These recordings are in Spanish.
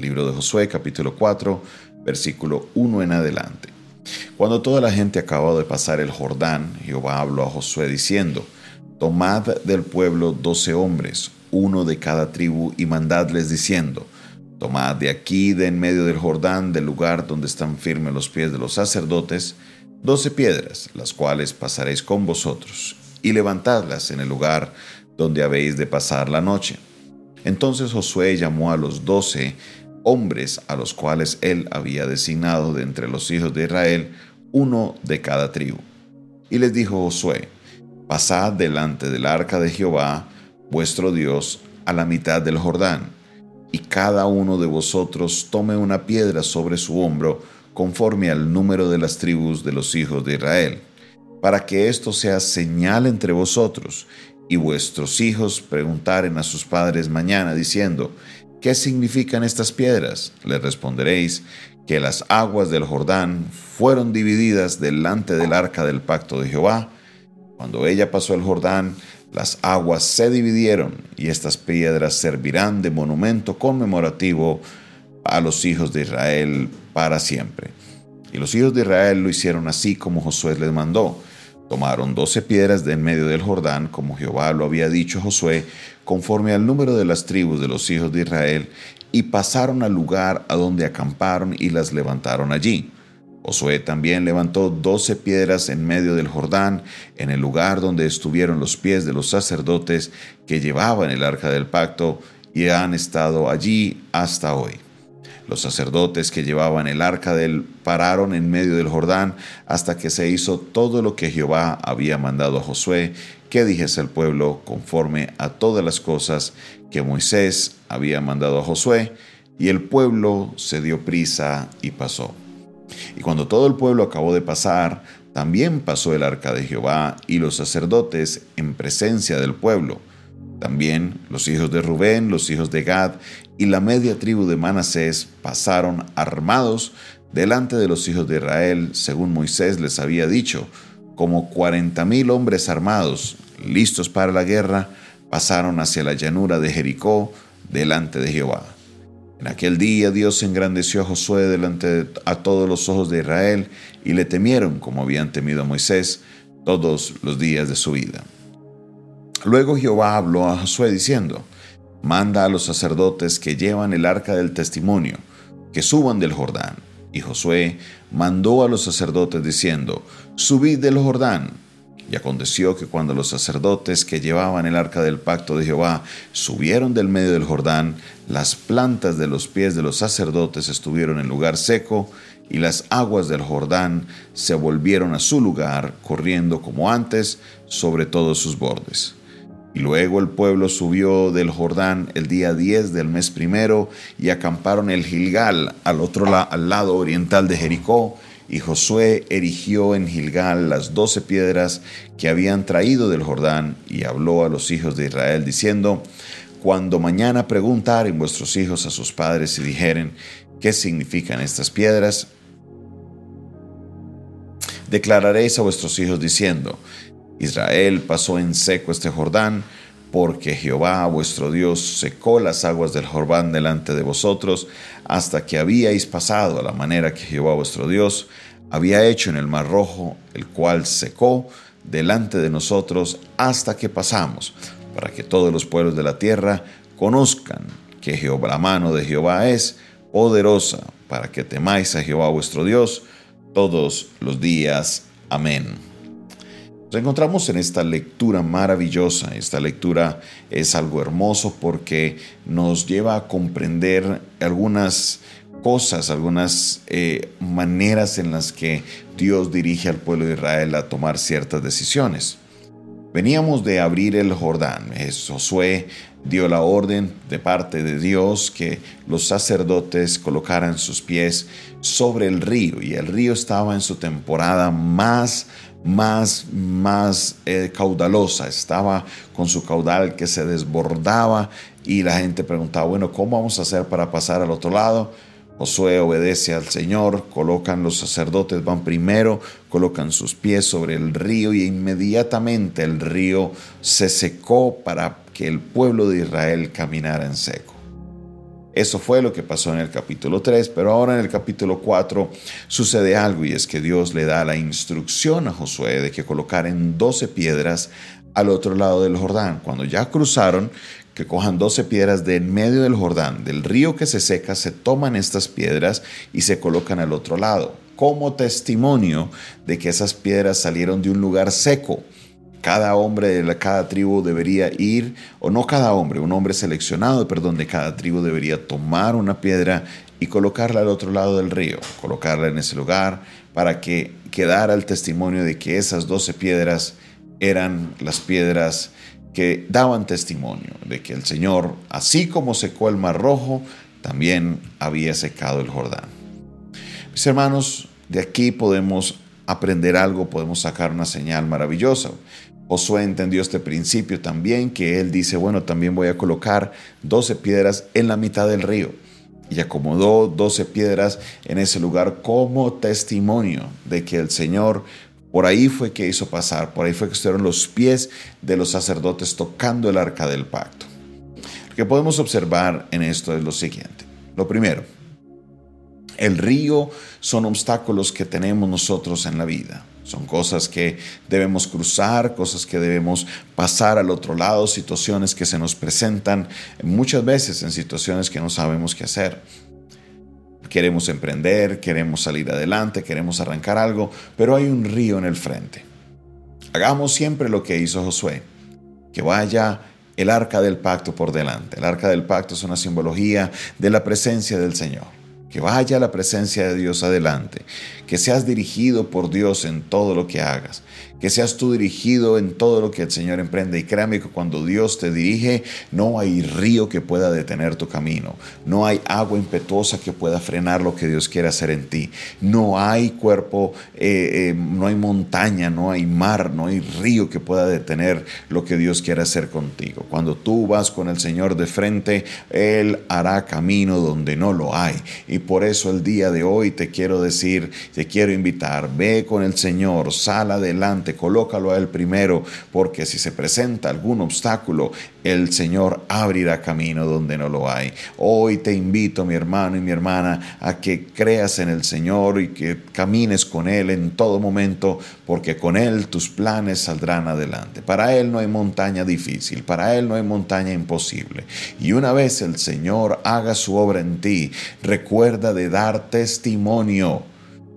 Libro de Josué capítulo 4, versículo 1 en adelante. Cuando toda la gente acabó de pasar el Jordán, Jehová habló a Josué diciendo, Tomad del pueblo doce hombres, uno de cada tribu, y mandadles diciendo, Tomad de aquí, de en medio del Jordán, del lugar donde están firmes los pies de los sacerdotes, doce piedras, las cuales pasaréis con vosotros, y levantadlas en el lugar donde habéis de pasar la noche. Entonces Josué llamó a los doce hombres a los cuales él había designado de entre los hijos de Israel, uno de cada tribu. Y les dijo Josué, Pasad delante del arca de Jehová, vuestro Dios, a la mitad del Jordán y cada uno de vosotros tome una piedra sobre su hombro, conforme al número de las tribus de los hijos de Israel, para que esto sea señal entre vosotros, y vuestros hijos preguntaren a sus padres mañana, diciendo, ¿qué significan estas piedras? Le responderéis, que las aguas del Jordán fueron divididas delante del arca del pacto de Jehová. Cuando ella pasó el Jordán, las aguas se dividieron y estas piedras servirán de monumento conmemorativo a los hijos de Israel para siempre. Y los hijos de Israel lo hicieron así como Josué les mandó. Tomaron doce piedras de en medio del Jordán, como Jehová lo había dicho a Josué, conforme al número de las tribus de los hijos de Israel, y pasaron al lugar a donde acamparon y las levantaron allí. Josué también levantó doce piedras en medio del Jordán, en el lugar donde estuvieron los pies de los sacerdotes que llevaban el arca del pacto, y han estado allí hasta hoy. Los sacerdotes que llevaban el arca del pararon en medio del Jordán hasta que se hizo todo lo que Jehová había mandado a Josué que dijese al pueblo conforme a todas las cosas que Moisés había mandado a Josué, y el pueblo se dio prisa y pasó. Y cuando todo el pueblo acabó de pasar, también pasó el arca de Jehová y los sacerdotes en presencia del pueblo. También los hijos de Rubén, los hijos de Gad y la media tribu de Manasés pasaron armados delante de los hijos de Israel, según Moisés les había dicho, como cuarenta mil hombres armados, listos para la guerra, pasaron hacia la llanura de Jericó delante de Jehová. En aquel día Dios engrandeció a Josué delante de a todos los ojos de Israel y le temieron como habían temido a Moisés todos los días de su vida. Luego Jehová habló a Josué diciendo, Manda a los sacerdotes que llevan el arca del testimonio, que suban del Jordán. Y Josué mandó a los sacerdotes diciendo, Subid del Jordán. Y aconteció que cuando los sacerdotes que llevaban el arca del pacto de Jehová subieron del medio del Jordán, las plantas de los pies de los sacerdotes estuvieron en lugar seco, y las aguas del Jordán se volvieron a su lugar, corriendo como antes sobre todos sus bordes. Y luego el pueblo subió del Jordán el día 10 del mes primero y acamparon el Gilgal al otro al lado oriental de Jericó, y Josué erigió en Gilgal las doce piedras que habían traído del Jordán y habló a los hijos de Israel diciendo, Cuando mañana preguntaren vuestros hijos a sus padres y dijeren, ¿qué significan estas piedras? Declararéis a vuestros hijos diciendo, Israel pasó en seco este Jordán, porque Jehová vuestro Dios secó las aguas del Jordán delante de vosotros, hasta que habíais pasado a la manera que Jehová vuestro Dios había hecho en el mar rojo, el cual secó delante de nosotros hasta que pasamos, para que todos los pueblos de la tierra conozcan que Jehová, la mano de Jehová es poderosa, para que temáis a Jehová vuestro Dios todos los días. Amén. Nos encontramos en esta lectura maravillosa. Esta lectura es algo hermoso porque nos lleva a comprender algunas cosas, algunas eh, maneras en las que Dios dirige al pueblo de Israel a tomar ciertas decisiones. Veníamos de abrir el Jordán. Josué dio la orden de parte de Dios que los sacerdotes colocaran sus pies sobre el río y el río estaba en su temporada más más, más eh, caudalosa, estaba con su caudal que se desbordaba y la gente preguntaba, bueno, ¿cómo vamos a hacer para pasar al otro lado? Josué obedece al Señor, colocan los sacerdotes, van primero, colocan sus pies sobre el río y inmediatamente el río se secó para que el pueblo de Israel caminara en seco. Eso fue lo que pasó en el capítulo 3, pero ahora en el capítulo 4 sucede algo y es que Dios le da la instrucción a Josué de que colocaran 12 piedras al otro lado del Jordán. Cuando ya cruzaron, que cojan 12 piedras de en medio del Jordán, del río que se seca, se toman estas piedras y se colocan al otro lado, como testimonio de que esas piedras salieron de un lugar seco cada hombre de cada tribu debería ir, o no cada hombre, un hombre seleccionado, perdón, de cada tribu debería tomar una piedra y colocarla al otro lado del río, colocarla en ese lugar para que quedara el testimonio de que esas doce piedras eran las piedras que daban testimonio de que el Señor, así como secó el mar rojo, también había secado el Jordán. Mis hermanos, de aquí podemos aprender algo, podemos sacar una señal maravillosa. Josué entendió este principio también, que él dice, bueno, también voy a colocar 12 piedras en la mitad del río. Y acomodó 12 piedras en ese lugar como testimonio de que el Señor por ahí fue que hizo pasar, por ahí fue que estuvieron los pies de los sacerdotes tocando el arca del pacto. Lo que podemos observar en esto es lo siguiente. Lo primero, el río son obstáculos que tenemos nosotros en la vida. Son cosas que debemos cruzar, cosas que debemos pasar al otro lado, situaciones que se nos presentan muchas veces en situaciones que no sabemos qué hacer. Queremos emprender, queremos salir adelante, queremos arrancar algo, pero hay un río en el frente. Hagamos siempre lo que hizo Josué, que vaya el arca del pacto por delante. El arca del pacto es una simbología de la presencia del Señor que vaya la presencia de Dios adelante, que seas dirigido por Dios en todo lo que hagas, que seas tú dirigido en todo lo que el Señor emprende. Y créame que cuando Dios te dirige, no hay río que pueda detener tu camino, no hay agua impetuosa que pueda frenar lo que Dios quiere hacer en ti, no hay cuerpo, eh, eh, no hay montaña, no hay mar, no hay río que pueda detener lo que Dios quiere hacer contigo. Cuando tú vas con el Señor de frente, Él hará camino donde no lo hay. Por eso el día de hoy te quiero decir, te quiero invitar, ve con el Señor, sal adelante colócalo a Él primero, porque si se presenta algún obstáculo, el Señor abrirá camino donde no lo hay. Hoy te invito, mi hermano y mi hermana, a que creas en el Señor y que camines con Él en todo momento, porque con Él tus planes saldrán adelante. Para Él no hay montaña difícil, para Él no hay montaña imposible. Y una vez el Señor haga su obra en ti, recuerda de dar testimonio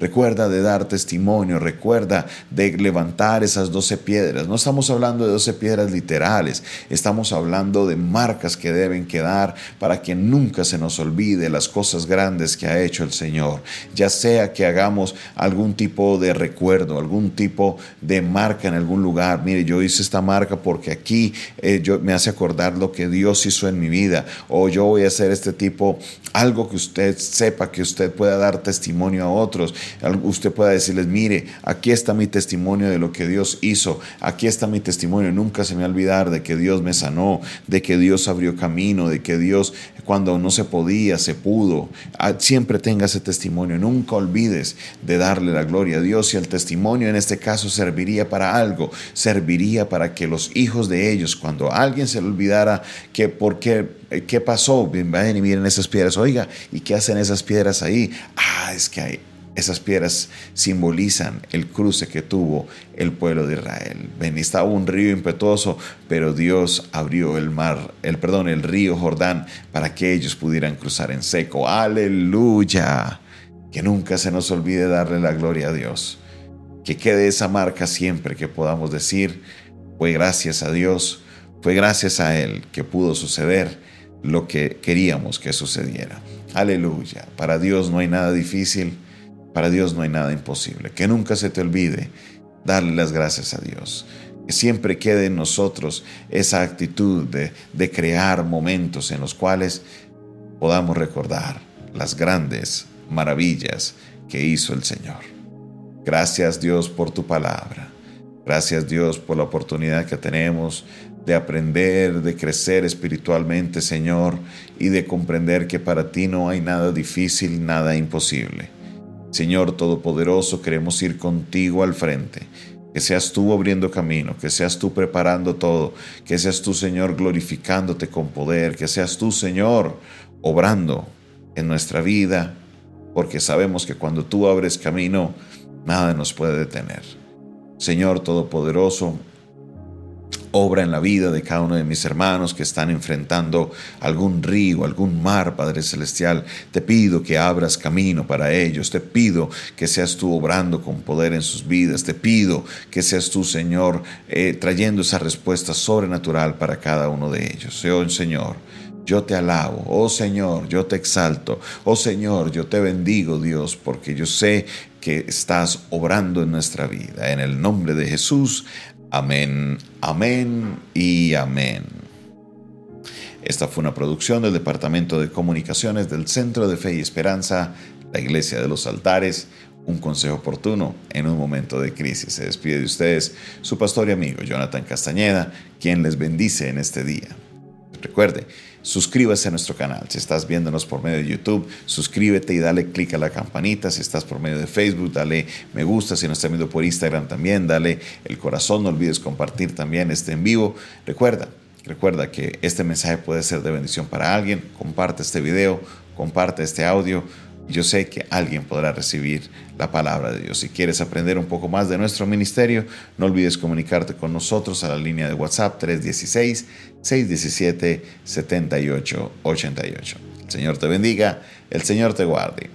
Recuerda de dar testimonio, recuerda de levantar esas doce piedras. No estamos hablando de doce piedras literales, estamos hablando de marcas que deben quedar para que nunca se nos olvide las cosas grandes que ha hecho el Señor. Ya sea que hagamos algún tipo de recuerdo, algún tipo de marca en algún lugar. Mire, yo hice esta marca porque aquí eh, yo, me hace acordar lo que Dios hizo en mi vida. O yo voy a hacer este tipo, algo que usted sepa, que usted pueda dar testimonio a otros usted pueda decirles, mire, aquí está mi testimonio de lo que Dios hizo, aquí está mi testimonio, nunca se me va a olvidar de que Dios me sanó, de que Dios abrió camino, de que Dios cuando no se podía, se pudo. Ah, siempre tenga ese testimonio, nunca olvides de darle la gloria a Dios. Y el testimonio en este caso serviría para algo, serviría para que los hijos de ellos, cuando alguien se le olvidara que por qué, qué pasó, vayan y miren esas piedras, oiga, ¿y qué hacen esas piedras ahí? Ah, es que esas piedras simbolizan el cruce que tuvo el pueblo de Israel. Ven, estaba un río impetuoso, pero Dios abrió el mar, el perdón, el río Jordán para que ellos pudieran cruzar en seco. Aleluya. Que nunca se nos olvide darle la gloria a Dios. Que quede esa marca siempre que podamos decir, fue gracias a Dios, fue gracias a Él que pudo suceder lo que queríamos que sucediera. Aleluya. Para Dios no hay nada difícil para Dios no hay nada imposible. Que nunca se te olvide darle las gracias a Dios. Que siempre quede en nosotros esa actitud de, de crear momentos en los cuales podamos recordar las grandes maravillas que hizo el Señor. Gracias Dios por tu palabra. Gracias Dios por la oportunidad que tenemos de aprender, de crecer espiritualmente, Señor, y de comprender que para ti no hay nada difícil, nada imposible. Señor Todopoderoso, queremos ir contigo al frente. Que seas tú abriendo camino, que seas tú preparando todo, que seas tú, Señor, glorificándote con poder, que seas tú, Señor, obrando en nuestra vida, porque sabemos que cuando tú abres camino, nada nos puede detener. Señor Todopoderoso, obra en la vida de cada uno de mis hermanos que están enfrentando algún río, algún mar, Padre Celestial. Te pido que abras camino para ellos. Te pido que seas tú obrando con poder en sus vidas. Te pido que seas tú, Señor, eh, trayendo esa respuesta sobrenatural para cada uno de ellos. Oh, Señor. Yo te alabo, oh Señor, yo te exalto, oh Señor, yo te bendigo, Dios, porque yo sé que estás obrando en nuestra vida. En el nombre de Jesús, Amén, amén y amén. Esta fue una producción del Departamento de Comunicaciones del Centro de Fe y Esperanza, la Iglesia de los Altares, un consejo oportuno en un momento de crisis. Se despide de ustedes su pastor y amigo Jonathan Castañeda, quien les bendice en este día. Recuerde, suscríbase a nuestro canal. Si estás viéndonos por medio de YouTube, suscríbete y dale clic a la campanita. Si estás por medio de Facebook, dale me gusta. Si nos estás viendo por Instagram también, dale el corazón. No olvides compartir también este en vivo. Recuerda, recuerda que este mensaje puede ser de bendición para alguien. Comparte este video, comparte este audio yo sé que alguien podrá recibir la palabra de Dios. Si quieres aprender un poco más de nuestro ministerio, no olvides comunicarte con nosotros a la línea de WhatsApp 316-617-7888. El Señor te bendiga, el Señor te guarde.